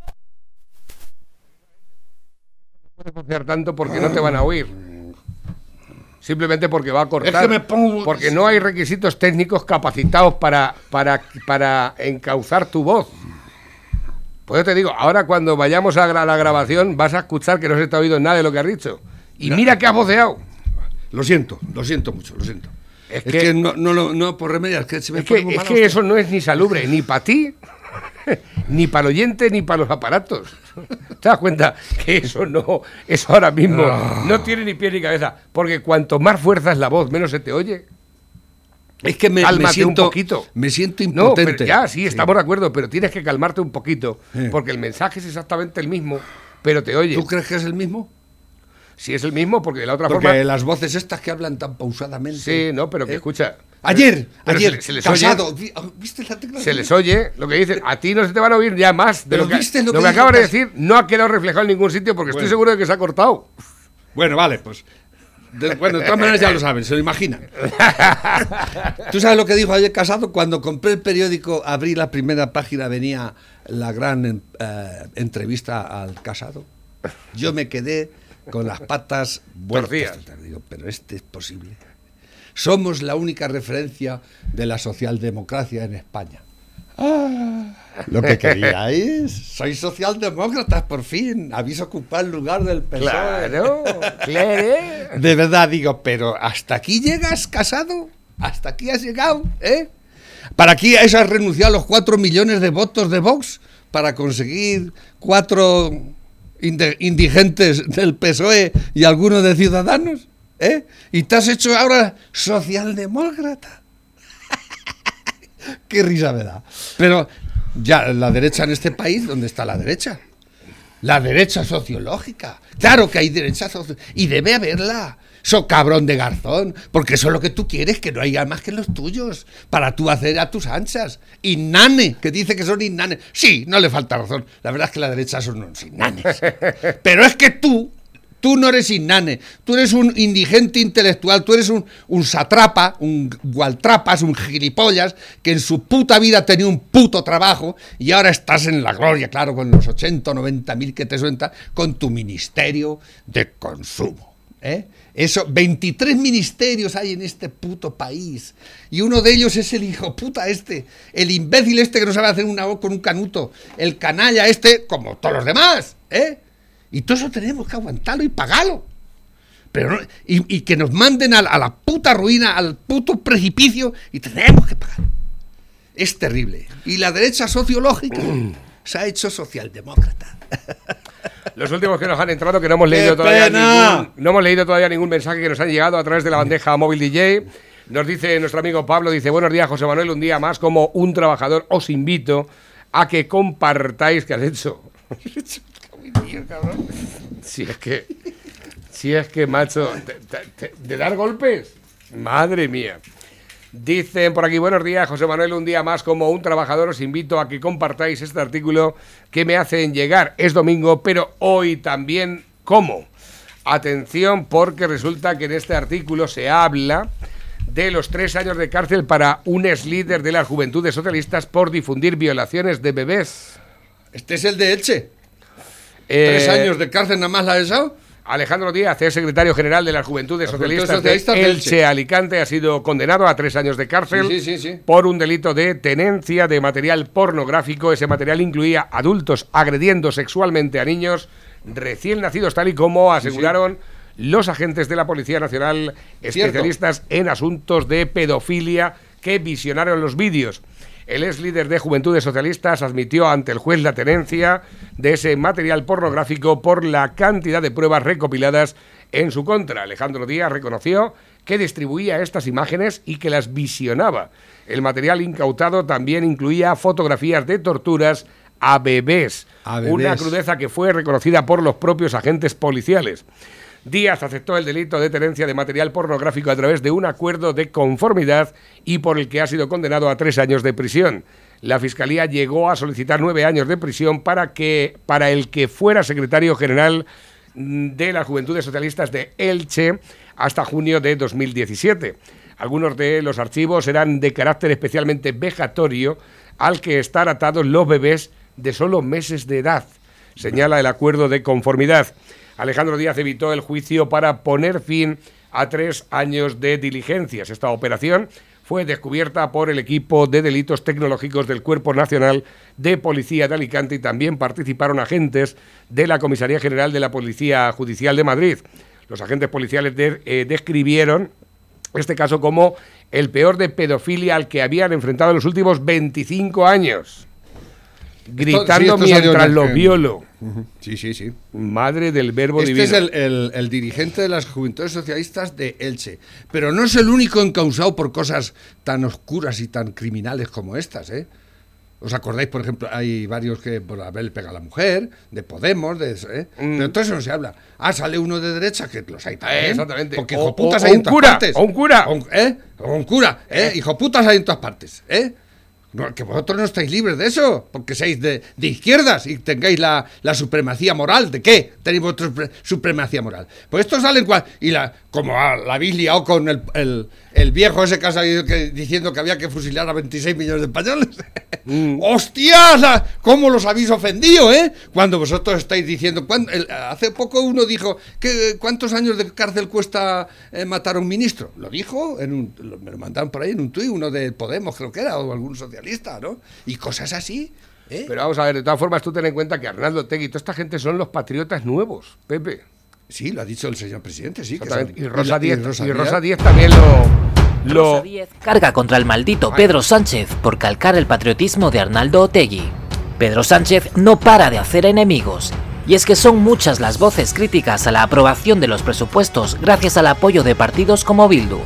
puedes vocear tanto porque no te van a oír. Simplemente porque va a cortar. Es que me pongo- Porque no hay requisitos técnicos capacitados para, para, para encauzar tu voz. Pues yo te digo, ahora cuando vayamos a la grabación vas a escuchar que no se te ha oído nada de lo que has dicho. Y mira que has voceado. Lo siento, lo siento mucho, lo siento. Es Es, que- que, no, no, no, no por remediar, es que se me Es que, es que eso no es ni salubre, ni para ti, ni para el oyente, ni para los aparatos. ¿Te das cuenta? Que eso no, eso ahora mismo Ah. no tiene ni pie ni cabeza. Porque cuanto más fuerza es la voz, menos se te oye. Es que me, me siento, un poquito. me siento No, impotente. pero ya, sí, estamos de acuerdo, pero tienes que calmarte un poquito. Sí. Porque el mensaje es exactamente el mismo, pero te oye. ¿Tú crees que es el mismo? Si es el mismo, porque de la otra Porque forma. las voces estas que hablan tan pausadamente. Sí, no, pero que ¿eh? escucha. Ayer, Pero ayer, se, le- se les casado. oye. oh, ¿Viste la tecla? Se les oye lo que dicen. A ti no se te van a oír ya más de lo que, ¿viste lo lo que que acabas de decir. No ha quedado reflejado en ningún sitio porque estoy seguro de que se ha cortado. Bueno, vale, pues. de- bueno, de todas maneras ya lo saben, se lo imaginan. ¿Tú sabes lo que dijo ayer Casado? Cuando compré el periódico, abrí la primera página, venía la gran eh, entrevista al Casado. Yo me quedé con las patas vueltas. Digo, pero este es posible. Somos la única referencia de la socialdemocracia en España. Ah, lo que queríais. Sois socialdemócratas, por fin. Habéis ocupado el lugar del PSOE. Claro, claro. De verdad digo, pero ¿hasta aquí llegas casado? ¿Hasta aquí has llegado? ¿Eh? ¿Para aquí has renunciado a los cuatro millones de votos de Vox para conseguir cuatro indigentes del PSOE y algunos de Ciudadanos? ¿Eh? ¿Y te has hecho ahora socialdemócrata? Qué risa me da. Pero ya, la derecha en este país, ¿dónde está la derecha? La derecha sociológica. Claro que hay derecha sociológica. Y debe haberla. So cabrón de garzón, porque eso es lo que tú quieres, que no haya más que los tuyos, para tú hacer a tus anchas. Innane, que dice que son innanes. Sí, no le falta razón. La verdad es que la derecha son unos innanes. Pero es que tú, tú no eres innane, tú eres un indigente intelectual, tú eres un, un satrapa, un gualtrapas, un gilipollas, que en su puta vida tenía un puto trabajo y ahora estás en la gloria, claro, con los 80 o 90 mil que te suelta, con tu ministerio de consumo. ¿Eh? Eso, 23 ministerios hay en este puto país. Y uno de ellos es el hijo puta este, el imbécil este que no sabe hacer una voz con un canuto, el canalla este, como todos los demás, ¿eh? Y todo eso tenemos que aguantarlo y pagarlo. Pero no- y, y que nos manden a, la- a la puta ruina, al puto precipicio, y tenemos que pagar. Es terrible. Y la derecha sociológica se ha hecho socialdemócrata. Los últimos que nos han entrado, que no hemos ¡Qué leído todavía ningún, no hemos leído todavía ningún mensaje que nos han llegado a través de la bandeja móvil DJ. Nos dice nuestro amigo Pablo, dice, buenos días José Manuel, un día más como un trabajador os invito a que compartáis que has hecho. Si es que, si es que, macho, de dar golpes, madre mía. Dicen por aquí, buenos días, José Manuel, un día más como un trabajador os invito a que compartáis este artículo que me hacen llegar. Es domingo, pero hoy también como. Atención porque resulta que en este artículo se habla de los tres años de cárcel para un ex líder de las juventudes socialistas por difundir violaciones de bebés. Este es el de Elche. Eh, Tres años de cárcel nada más la ha. Alejandro Díaz es secretario general de las Juventudes Las Socialistas, Socialistas de de Elche, Elche. Alicante. Ha sido condenado a tres años de cárcel Sí, sí, sí, sí. por un delito de tenencia de material pornográfico. Ese material incluía adultos agrediendo sexualmente a niños recién nacidos, tal y como aseguraron los agentes de la Policía Nacional especialistas en asuntos de pedofilia que visionaron los vídeos. El ex líder de Juventudes Socialistas admitió ante el juez la tenencia de ese material pornográfico por la cantidad de pruebas recopiladas en su contra. Alejandro Díaz reconoció que distribuía estas imágenes y que las visionaba. El material incautado también incluía fotografías de torturas a bebés, A bebés. una crudeza que fue reconocida por los propios agentes policiales. Díaz aceptó el delito de tenencia de material pornográfico a través de un acuerdo de conformidad y por el que ha sido condenado a tres años de prisión. La Fiscalía llegó a solicitar nueve años de prisión para, que, para el que fuera secretario general de las Juventudes Socialistas de Elche hasta junio de 2017. Algunos de los archivos eran de carácter especialmente vejatorio al que están atados los bebés de solo meses de edad, señala el acuerdo de conformidad. Alejandro Díaz evitó el juicio para poner fin a tres años de diligencias. Esta operación fue descubierta por el equipo de delitos tecnológicos del Cuerpo Nacional de Policía de Alicante y también participaron agentes de la Comisaría General de la Policía Judicial de Madrid. Los agentes policiales eh, describieron este caso como el peor de pedofilia al que habían enfrentado en los últimos 25 años. Gritando sí, estos años mientras de- lo violo. Ujú. Sí, sí, sí. Madre del verbo Este divino. es el, el- el dirigente de las Juventudes Socialistas de Elche. Pero no es el único encausado por cosas tan oscuras y tan criminales como estas, ¿eh? ¿Os acordáis, por ejemplo, hay varios que por haberle pegado a la mujer, de Podemos, de eso, ¿eh? Pero todo eso no se habla. Ah, sale uno de derecha, que los hay también. Eh, exactamente. Porque hijoputas hay en todas partes. o un cura. O un, ¿eh? O un cura, ¿eh? Hijoputas hay en todas partes, ¿eh? No, que vosotros no estáis libres de eso, porque seáis de, de izquierdas y tengáis la, la supremacía moral. ¿De qué tenéis vosotros pre- supremacía moral? Pues esto sale en cua- y la, como la habéis liado con el, el- el viejo ese que ha salido que- diciendo que había que fusilar a 26 millones de españoles. ¡Hostias! la- ¿Cómo los habéis ofendido, eh? Cuando vosotros estáis diciendo... cuán- el- hace poco uno dijo, que ¿cuántos años de cárcel cuesta eh, matar a un ministro? Lo dijo, en un, lo- me lo mandaron por ahí en un tuit, uno de Podemos creo que era, o algún socialista, ¿no? Y cosas así. ¿eh? Pero vamos a ver, de todas formas, tú ten en cuenta que Arnaldo Tegui y toda esta gente son los patriotas nuevos, Pepe. Sí, lo ha dicho el señor presidente, sí. que son- Y Rosa la- Díez, Rosa y Rosa Díez. Díez también lo. lo Carga contra el maldito Pedro Sánchez por calcar el patriotismo de Arnaldo Otegui. Pedro Sánchez no para de hacer enemigos. Y es que son muchas las voces críticas a la aprobación de los presupuestos gracias al apoyo de partidos como Bildu.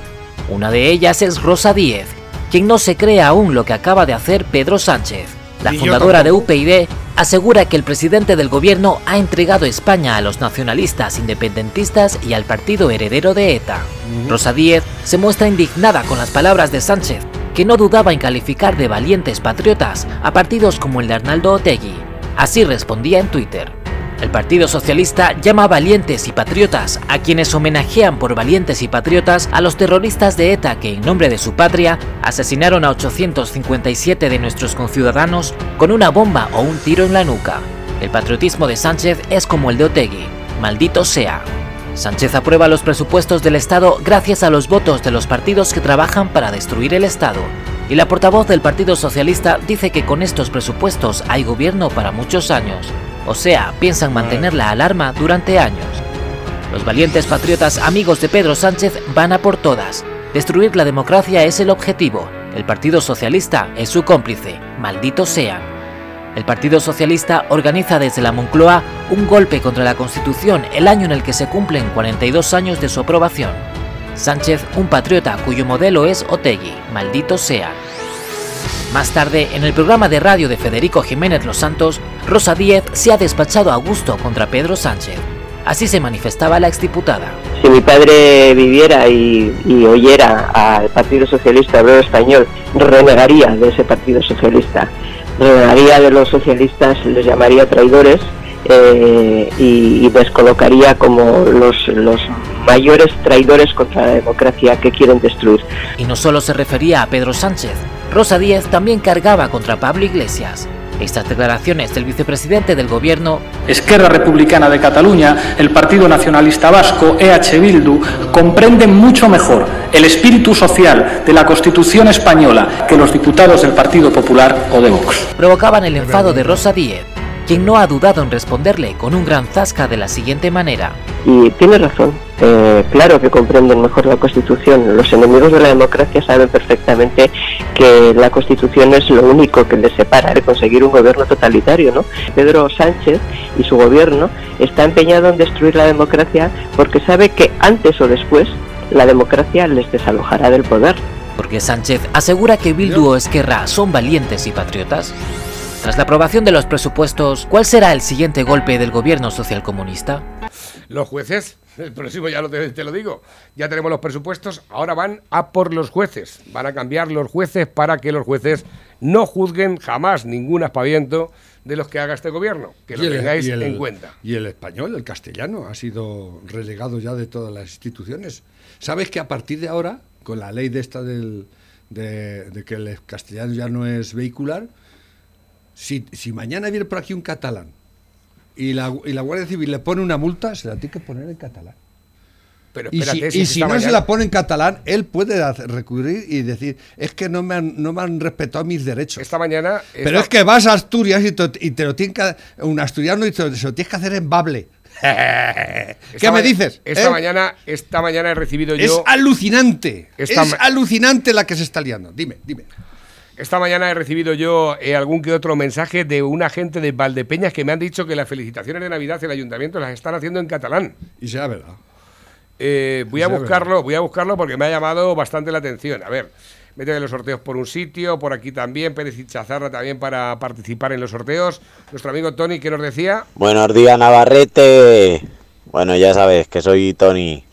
Una de ellas es Rosa Díez, quien no se cree aún lo que acaba de hacer Pedro Sánchez. La fundadora de. UPyD asegura que el presidente del gobierno ha entregado España a los nacionalistas independentistas y al partido heredero de ETA. Rosa Díez se muestra indignada con las palabras de Sánchez, que no dudaba en calificar de valientes patriotas a partidos como el de Arnaldo Otegui. Así respondía en Twitter. El Partido Socialista llama valientes y patriotas a quienes homenajean por valientes y patriotas a los terroristas de ETA que, en nombre de su patria, asesinaron a 857 de nuestros conciudadanos con una bomba o un tiro en la nuca. El patriotismo de Sánchez es como el de Otegui. Maldito sea. Sánchez aprueba los presupuestos del Estado gracias a los votos de los partidos que trabajan para destruir el Estado. Y la portavoz del Partido Socialista dice que con estos presupuestos hay gobierno para muchos años. O sea, piensan mantener la alarma durante años. Los valientes patriotas amigos de Pedro Sánchez van a por todas. Destruir la democracia es el objetivo. El Partido Socialista es su cómplice. Malditos sean. El Partido Socialista organiza desde la Moncloa un golpe contra la Constitución el año en el que se cumplen 42 años de su aprobación. Sánchez, un patriota cuyo modelo es Otegui, maldito sea. Más tarde, en el programa de radio de Federico Jiménez Los Santos, Rosa Díez se ha despachado a gusto contra Pedro Sánchez. Así se manifestaba la exdiputada. Si mi padre viviera y, y oyera al Partido Socialista Obrero Español, renegaría de ese Partido Socialista, renegaría de los socialistas, les llamaría traidores eh, y, y descolocaría como los, los mayores traidores contra la democracia que quieren destruir. Y no solo se refería a Pedro Sánchez, Rosa Díez también cargaba contra Pablo Iglesias. Estas declaraciones del vicepresidente del gobierno Esquerra Republicana de Cataluña, el Partido Nacionalista Vasco, EH Bildu, comprenden mucho mejor el espíritu social de la Constitución española que los diputados del Partido Popular o de Vox. provocaban el enfado de Rosa Díez, quien no ha dudado en responderle con un gran zasca de la siguiente manera. Y tiene razón, eh, claro que comprenden mejor la Constitución. Los enemigos de la democracia saben perfectamente que la Constitución es lo único que les separa de conseguir un gobierno totalitario, ¿no? Pedro Sánchez y su gobierno está empeñado en destruir la democracia porque sabe que antes o después la democracia les desalojará del poder. Porque Sánchez asegura que Bildu o Esquerra son valientes y patriotas. Tras la aprobación de los presupuestos, ¿cuál será el siguiente golpe del gobierno socialcomunista? Los jueces, el próximo ya lo te, te lo digo, ya tenemos los presupuestos, ahora van a por los jueces, van a cambiar los jueces para que los jueces no juzguen jamás ningún aspaviento de los que haga este gobierno, que lo el- tengáis el- en cuenta. Y el español, el castellano, ha sido relegado ya de todas las instituciones. ¿Sabes que a partir de ahora, con la ley de esta del, de, de que el castellano ya no es vehicular, si, si mañana viene por aquí un catalán y la, y la Guardia Civil le pone una multa, se la tiene que poner en catalán. Pero Y si, espérate, y si si esta no se la pone en catalán, él puede hacer- recurrir y decir, es que no me han, no me han respetado mis derechos. Esta mañana... Pero esta- es que vas a Asturias y te, y te lo tienen que, un asturiano y te, se lo tienes que hacer en bable. ¿Qué esta me dices? Esta ¿Eh? mañana, esta mañana he recibido Es yo... alucinante. Esta es alucinante la que se está liando. Dime, dime. Esta mañana he recibido yo eh, algún que otro mensaje de una gente de Valdepeñas que me han dicho que las felicitaciones de Navidad del ayuntamiento las están haciendo en catalán. Y sea verdad. Eh, voy a buscarlo, voy a buscarlo porque me ha llamado bastante la atención. A ver, mete los sorteos por un sitio, por aquí también, Pérez y Chazarra también para participar en los sorteos. Nuestro amigo Tony, ¿qué nos decía? Buenos días, Navarrete. Bueno, ya sabes que soy Tony.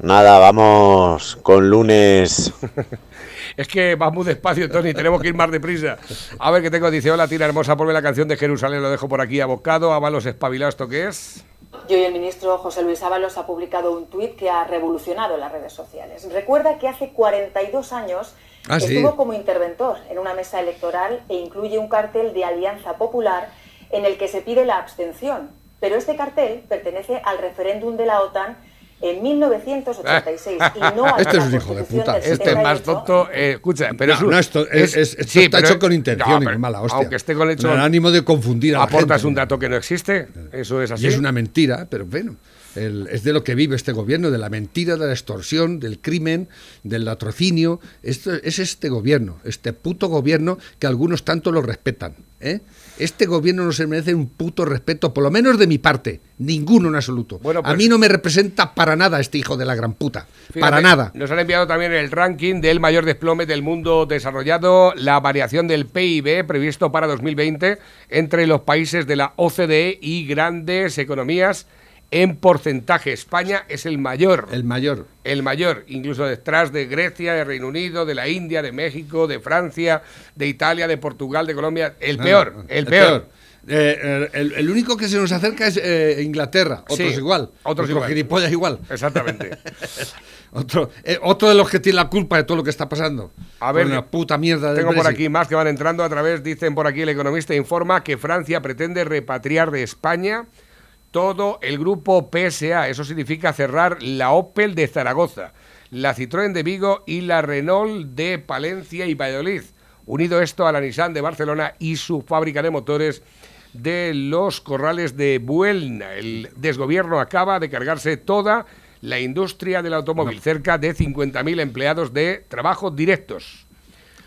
Nada, vamos con lunes. Es que vas muy despacio, Tony, tenemos que ir más deprisa. A ver qué tengo, dice, hola, tira hermosa, ponme la canción de Jerusalén, lo dejo por aquí abocado, Avalos espabilado, ¿esto qué es? Y hoy el ministro José Luis Ábalos ha publicado un tuit que ha revolucionado las redes sociales. Recuerda que hace 42 años Ah, sí. estuvo como interventor en una mesa electoral e incluye un cartel de Alianza Popular en el que se pide la abstención. Pero este cartel pertenece al referéndum de la OTAN en 1986 y no a Este la es un hijo de puta. Este es más 78. tonto, eh, escucha, pero No, es un- no, esto, es, es- esto sí, está pero hecho con intención no, pero mala hostia. Aunque esté con hecho... Con el ánimo de confundir a la Aportas gente. un dato que no existe, eso es así. Y es una mentira, pero bueno, el- es de lo que vive este gobierno, de la mentira, de la extorsión, del crimen, del latrocinio. Esto es este gobierno, este puto gobierno que algunos tanto lo respetan. ¿eh? Este gobierno no se merece un puto respeto, por lo menos de mi parte, Ninguno en absoluto. Bueno, a pues- mí no me representa para nada este hijo de la gran puta. Fíjate, para nada. Nos han enviado también el ranking del mayor desplome del mundo desarrollado, la variación del PIB previsto para 2020 entre los países de la OCDE y grandes economías. En porcentaje, España es el mayor. El mayor. El mayor, incluso detrás de Grecia, de Reino Unido, de la India, de México, de Francia, de Italia, de Portugal, de Colombia. El peor, el peor. Eh, el, el único que se nos acerca es eh, Inglaterra. Otros Sí, igual. otros igual. gilipollas igual. Exactamente. Otro, eh, otro de los que tiene la culpa de todo lo que está pasando. A ver, la puta mierda Tengo por aquí más que van entrando a través, dicen por aquí el economista informa que Francia pretende repatriar de España todo el grupo PSA. Eso significa cerrar la Opel de Zaragoza, la Citroën de Vigo y la Renault de Palencia y Valladolid. Unido esto a la Nissan de Barcelona y su fábrica de motores de los corrales de Buelna. El desgobierno acaba de cargarse toda la industria del automóvil, cerca de 50.000 empleados de trabajo directos.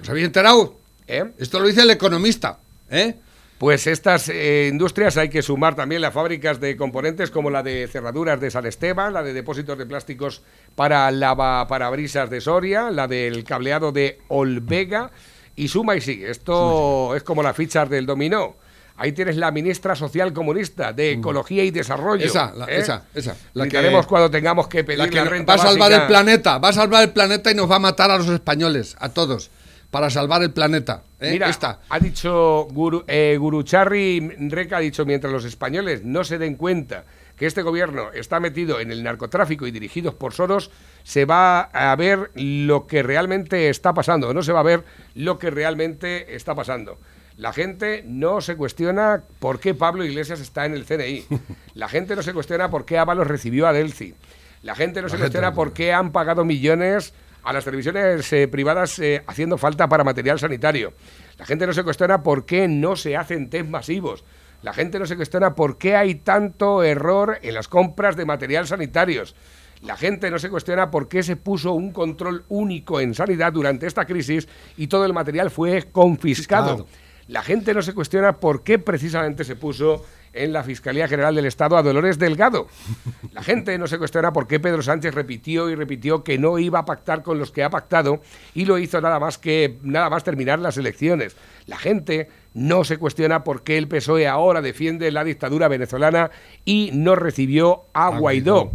¿Os habéis enterado? ¿Eh? Esto lo dice el economista. ¿eh? Pues estas eh, industrias hay que sumar también las fábricas de componentes como la de cerraduras de San Esteban, la de depósitos de plásticos para lavaparabrisas de Soria, la del cableado de Olvega y suma y sigue. Esto es como las fichas del dominó. Ahí tienes la ministra social comunista de Ecología y Desarrollo. Mm. Esa, la- ¿eh? esa, esa. La que, Gritaremos cuando tengamos que pedir la la, que renta va a salvar básica. el planeta. Va a salvar el planeta y nos va a matar a los españoles, a todos. Para salvar el planeta. ¿eh? Mira, Esta. ha dicho Guru, eh, Gurucharri Reca, ha dicho, mientras los españoles no se den cuenta que este gobierno está metido en el narcotráfico y dirigidos por Soros, se va a ver lo que realmente está pasando, no se va a ver lo que realmente está pasando. La gente no se cuestiona por qué Pablo Iglesias está en el CNI. La gente no se cuestiona por qué Ábalos recibió a Delci. La gente no se gente cuestiona no. por qué han pagado millones a las televisiones eh, privadas eh, haciendo falta para material sanitario. La gente no se cuestiona por qué no se hacen test masivos. La gente no se cuestiona por qué hay tanto error en las compras de material sanitarios. La gente no se cuestiona por qué se puso un control único en sanidad durante esta crisis y todo el material fue confiscado. La gente no se cuestiona por qué precisamente se puso en la Fiscalía General del Estado a Dolores Delgado. La gente no se cuestiona por qué Pedro Sánchez repitió y repitió que no iba a pactar con los que ha pactado y lo hizo nada más que nada más terminar las elecciones. La gente no se cuestiona por qué el PSOE ahora defiende la dictadura venezolana y no recibió a Guaidó.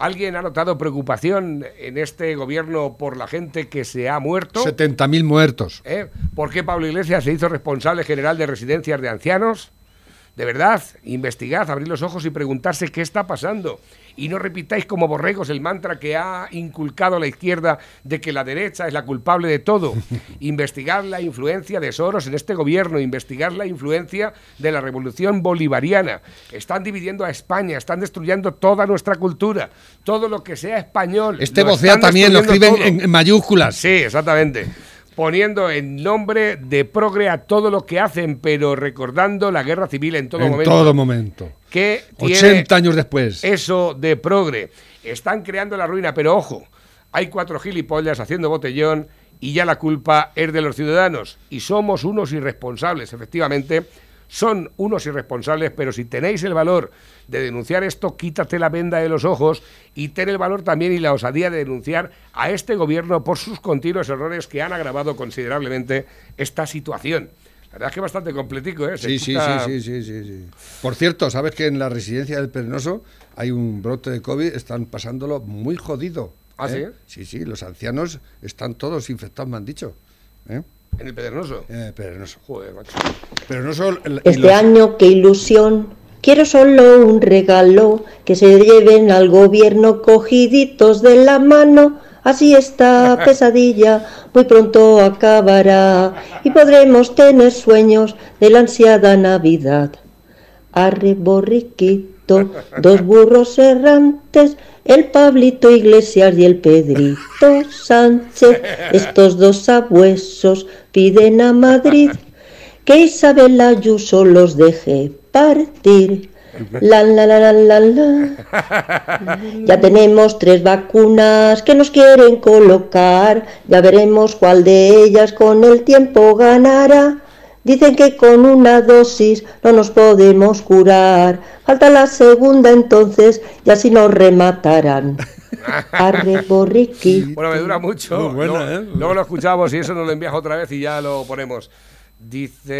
¿Alguien ha notado preocupación en este gobierno por la gente que se ha muerto? 70.000 muertos. ¿Eh? ¿Por qué Pablo Iglesias se hizo responsable general de residencias de ancianos? De verdad, investigad, abrid los ojos y preguntarse qué está pasando. Y no repitáis como borregos el mantra que ha inculcado la izquierda de que la derecha es la culpable de todo. investigad la influencia de Soros en este gobierno, investigad la influencia de la revolución bolivariana. Están dividiendo a España, están destruyendo toda nuestra cultura, todo lo que sea español. Este vocea también lo escriben en, en mayúsculas. Sí, exactamente. Poniendo en nombre de progre a todo lo que hacen, pero recordando la guerra civil en todo en momento. todo momento. Que tiene 80 años después. Eso de progre. Están creando la ruina, pero ojo, hay cuatro gilipollas haciendo botellón y ya la culpa es de los ciudadanos. Y somos unos irresponsables, efectivamente. Son unos irresponsables, pero si tenéis el valor de denunciar esto, quítate la venda de los ojos y ten el valor también y la osadía de denunciar a este gobierno por sus continuos errores que han agravado considerablemente esta situación. La verdad es que es bastante completico, ¿eh? Sí, sí, sí, sí, sí, sí, sí. Por cierto, ¿sabes que en la residencia del Perenoso hay un brote de COVID? Están pasándolo muy jodido. ¿Ah, ¿eh? Sí, sí, los ancianos están todos infectados, me han dicho. ¿eh? En el Pedregoso. Eh, Perenoso. Joder, macho. El- Este los- año, qué ilusión. Quiero solo un regalo, que se lleven al gobierno cogiditos de la mano. Así esta pesadilla muy pronto acabará y podremos tener sueños de la ansiada Navidad. Arre borriquito, dos burros errantes, el Pablito Iglesias y el Pedrito Sánchez. Estos dos sabuesos piden a Madrid que Isabel Ayuso los deje partir. La la la la la. Ya tenemos tres vacunas que nos quieren colocar. Ya veremos cuál de ellas con el tiempo ganará. Dicen que con una dosis no nos podemos curar. Falta la segunda entonces y así nos rematarán. Arre, borriqui. Bueno, me dura mucho. Muy buena, luego, ¿eh? luego lo escuchamos y eso nos lo envías otra vez y ya lo ponemos. Dice.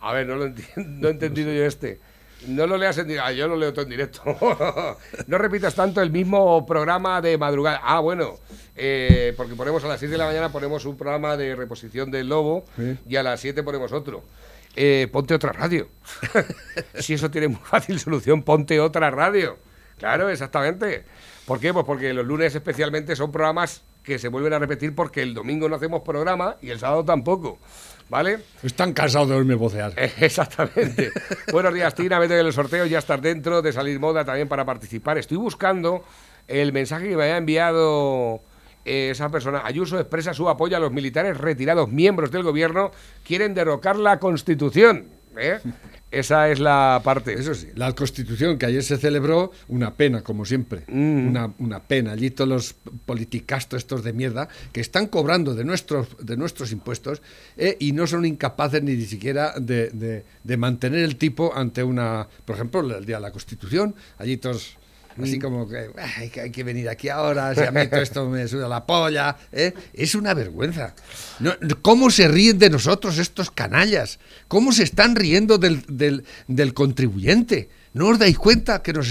A ver, no lo enti- no he entendido yo este. No lo leas en directo. Ah, yo lo leo todo en directo. no repitas tanto el mismo programa de madrugada. Ah, bueno. Eh, porque ponemos a las 6 de la mañana ponemos un programa de reposición del lobo Sí. y a las 7 ponemos otro. Eh, ponte otra radio. si eso tiene muy fácil solución, ponte otra radio. Claro, exactamente. ¿Por qué? Pues porque los lunes especialmente son programas que se vuelven a repetir porque el domingo no hacemos programa y el sábado tampoco. ¿Vale? Están cansados de oírme vocear. Eh, Exactamente. Buenos días, Tina. Vete en el sorteo, ya estás dentro de salir moda también para participar. Estoy buscando el mensaje que me haya enviado esa persona. Ayuso expresa su apoyo a los militares retirados, miembros del gobierno, quieren derrocar la Constitución. ¿eh? Esa es la parte. Eso sí, la Constitución que ayer se celebró, una pena, como siempre. Mm. Una, una pena. Allí todos los politicastos estos de mierda que están cobrando de nuestros, de nuestros impuestos eh, y no son incapaces ni siquiera de, de- de mantener el tipo ante una. Por ejemplo, el día de la Constitución, allí todos. Así Mm. como que "Ay, que hay que venir aquí ahora, si a mí todo esto me suda la polla. ¿eh? Es una vergüenza. No, ¿Cómo se ríen de nosotros estos canallas? ¿Cómo se están riendo del, del- del contribuyente? ¿No os dais cuenta que, nos,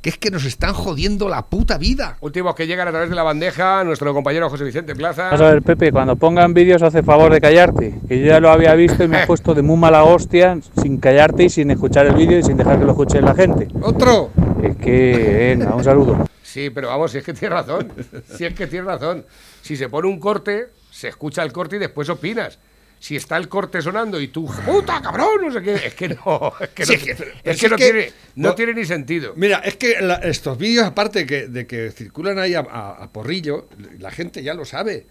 que es que nos están jodiendo la puta vida? Últimos que llegan a través de la bandeja, nuestro compañero José Vicente Plaza. Vamos a ver, Pepe, cuando pongan vídeos hace favor de callarte, que yo ya lo había visto y me has puesto de muy mala hostia sin callarte y sin escuchar el vídeo y sin dejar que lo escuche la gente. ¡Otro! Es que, venga, un saludo. Sí, pero vamos, si es que tiene razón. Si es que tiene razón. Si se pone un corte, se escucha el corte y después opinas. Si está el corte sonando y tú, puta cabrón, no sé qué, es que no, es que no, Sí, es que tiene, no no- tiene ni sentido. Mira, es que la- estos vídeos, aparte que, de que circulan ahí a, a- a porrillo, la gente ya lo sabe.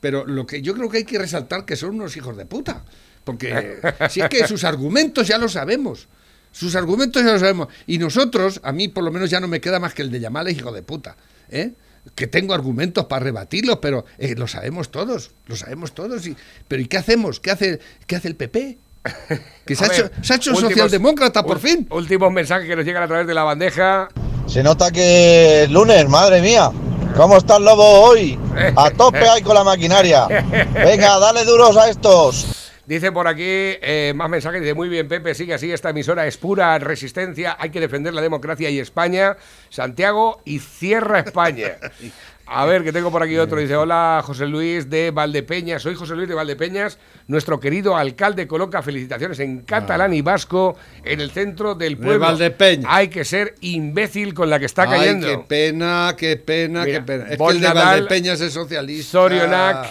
Pero lo que yo creo que hay que resaltar que son unos hijos de puta. Porque si es que sus argumentos ya lo sabemos. Sus argumentos ya lo sabemos. Y nosotros, a mí por lo menos ya no me queda más que el de llamarle hijo de puta. ¿eh? Que tengo argumentos para rebatirlos, pero eh, lo sabemos todos. Lo sabemos todos. Y, pero ¿y qué hacemos? ¿Qué hace, qué hace el PP? Que se ha, hecho, se ha hecho últimos- socialdemócrata por fin. Últimos mensajes que nos llegan a través de la bandeja. Se nota que es lunes, madre mía. ¿Cómo está el lobo hoy? A tope ahí con la maquinaria. Venga, dale duros a estos. Dice por aquí, eh, más mensajes, dice, muy bien Pepe, sigue así, esta emisora es pura resistencia, hay que defender la democracia y España, Santiago y cierra España. A ver, que tengo por aquí otro, dice, hola José Luis de Valdepeñas, soy José Luis de Valdepeñas, nuestro querido alcalde coloca felicitaciones en catalán y vasco en el centro del De pueblo. Valdepeñas. Hay que ser imbécil con la que está Ay, cayendo. qué pena, qué pena, Mira, qué pena. Es que Bon el de Nadal, Valdepeñas es socialista. Zorionak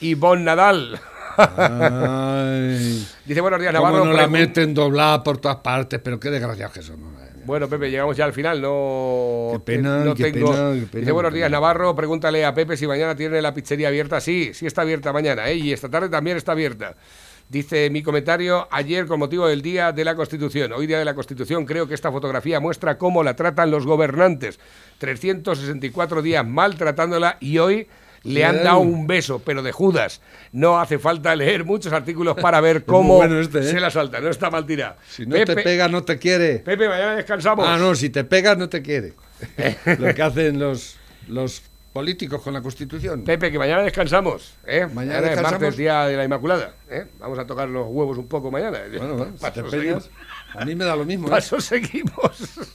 y Bon Nadal. Ay. Dice, buenos días, Cómo Navarro. no la meten doblada por todas partes, pero qué desgraciados que mía. Bueno, Pepe, llegamos ya al final, no. Qué pena, no qué tengo. pena, qué pena, Dice, buenos días. Navarro. Pregúntale a Pepe si mañana tiene la pizzería abierta. Sí, sí está abierta mañana, ¿eh? Y esta tarde también está abierta. Dice mi comentario ayer con motivo del Día de la Constitución. Hoy Día de la Constitución creo que esta fotografía muestra cómo la tratan los gobernantes. 364 días maltratándola y hoy le han dado un beso, pero de Judas. No hace falta leer muchos artículos para ver cómo bueno este, ¿eh? se la salta. No está mal tirada. Si no te pega, no te quiere. Pepe, mañana descansamos. Ah, no, si te pegas, no te quiere. Lo que hacen los, los políticos con la Constitución. Pepe, que mañana descansamos. ¿eh? Mañana, es descansamos. martes, día de la Inmaculada. ¿eh? Vamos a tocar los huevos un poco mañana. Bueno, bueno, si te pegas, a mí me da lo mismo. ¿eh? Para eso seguimos.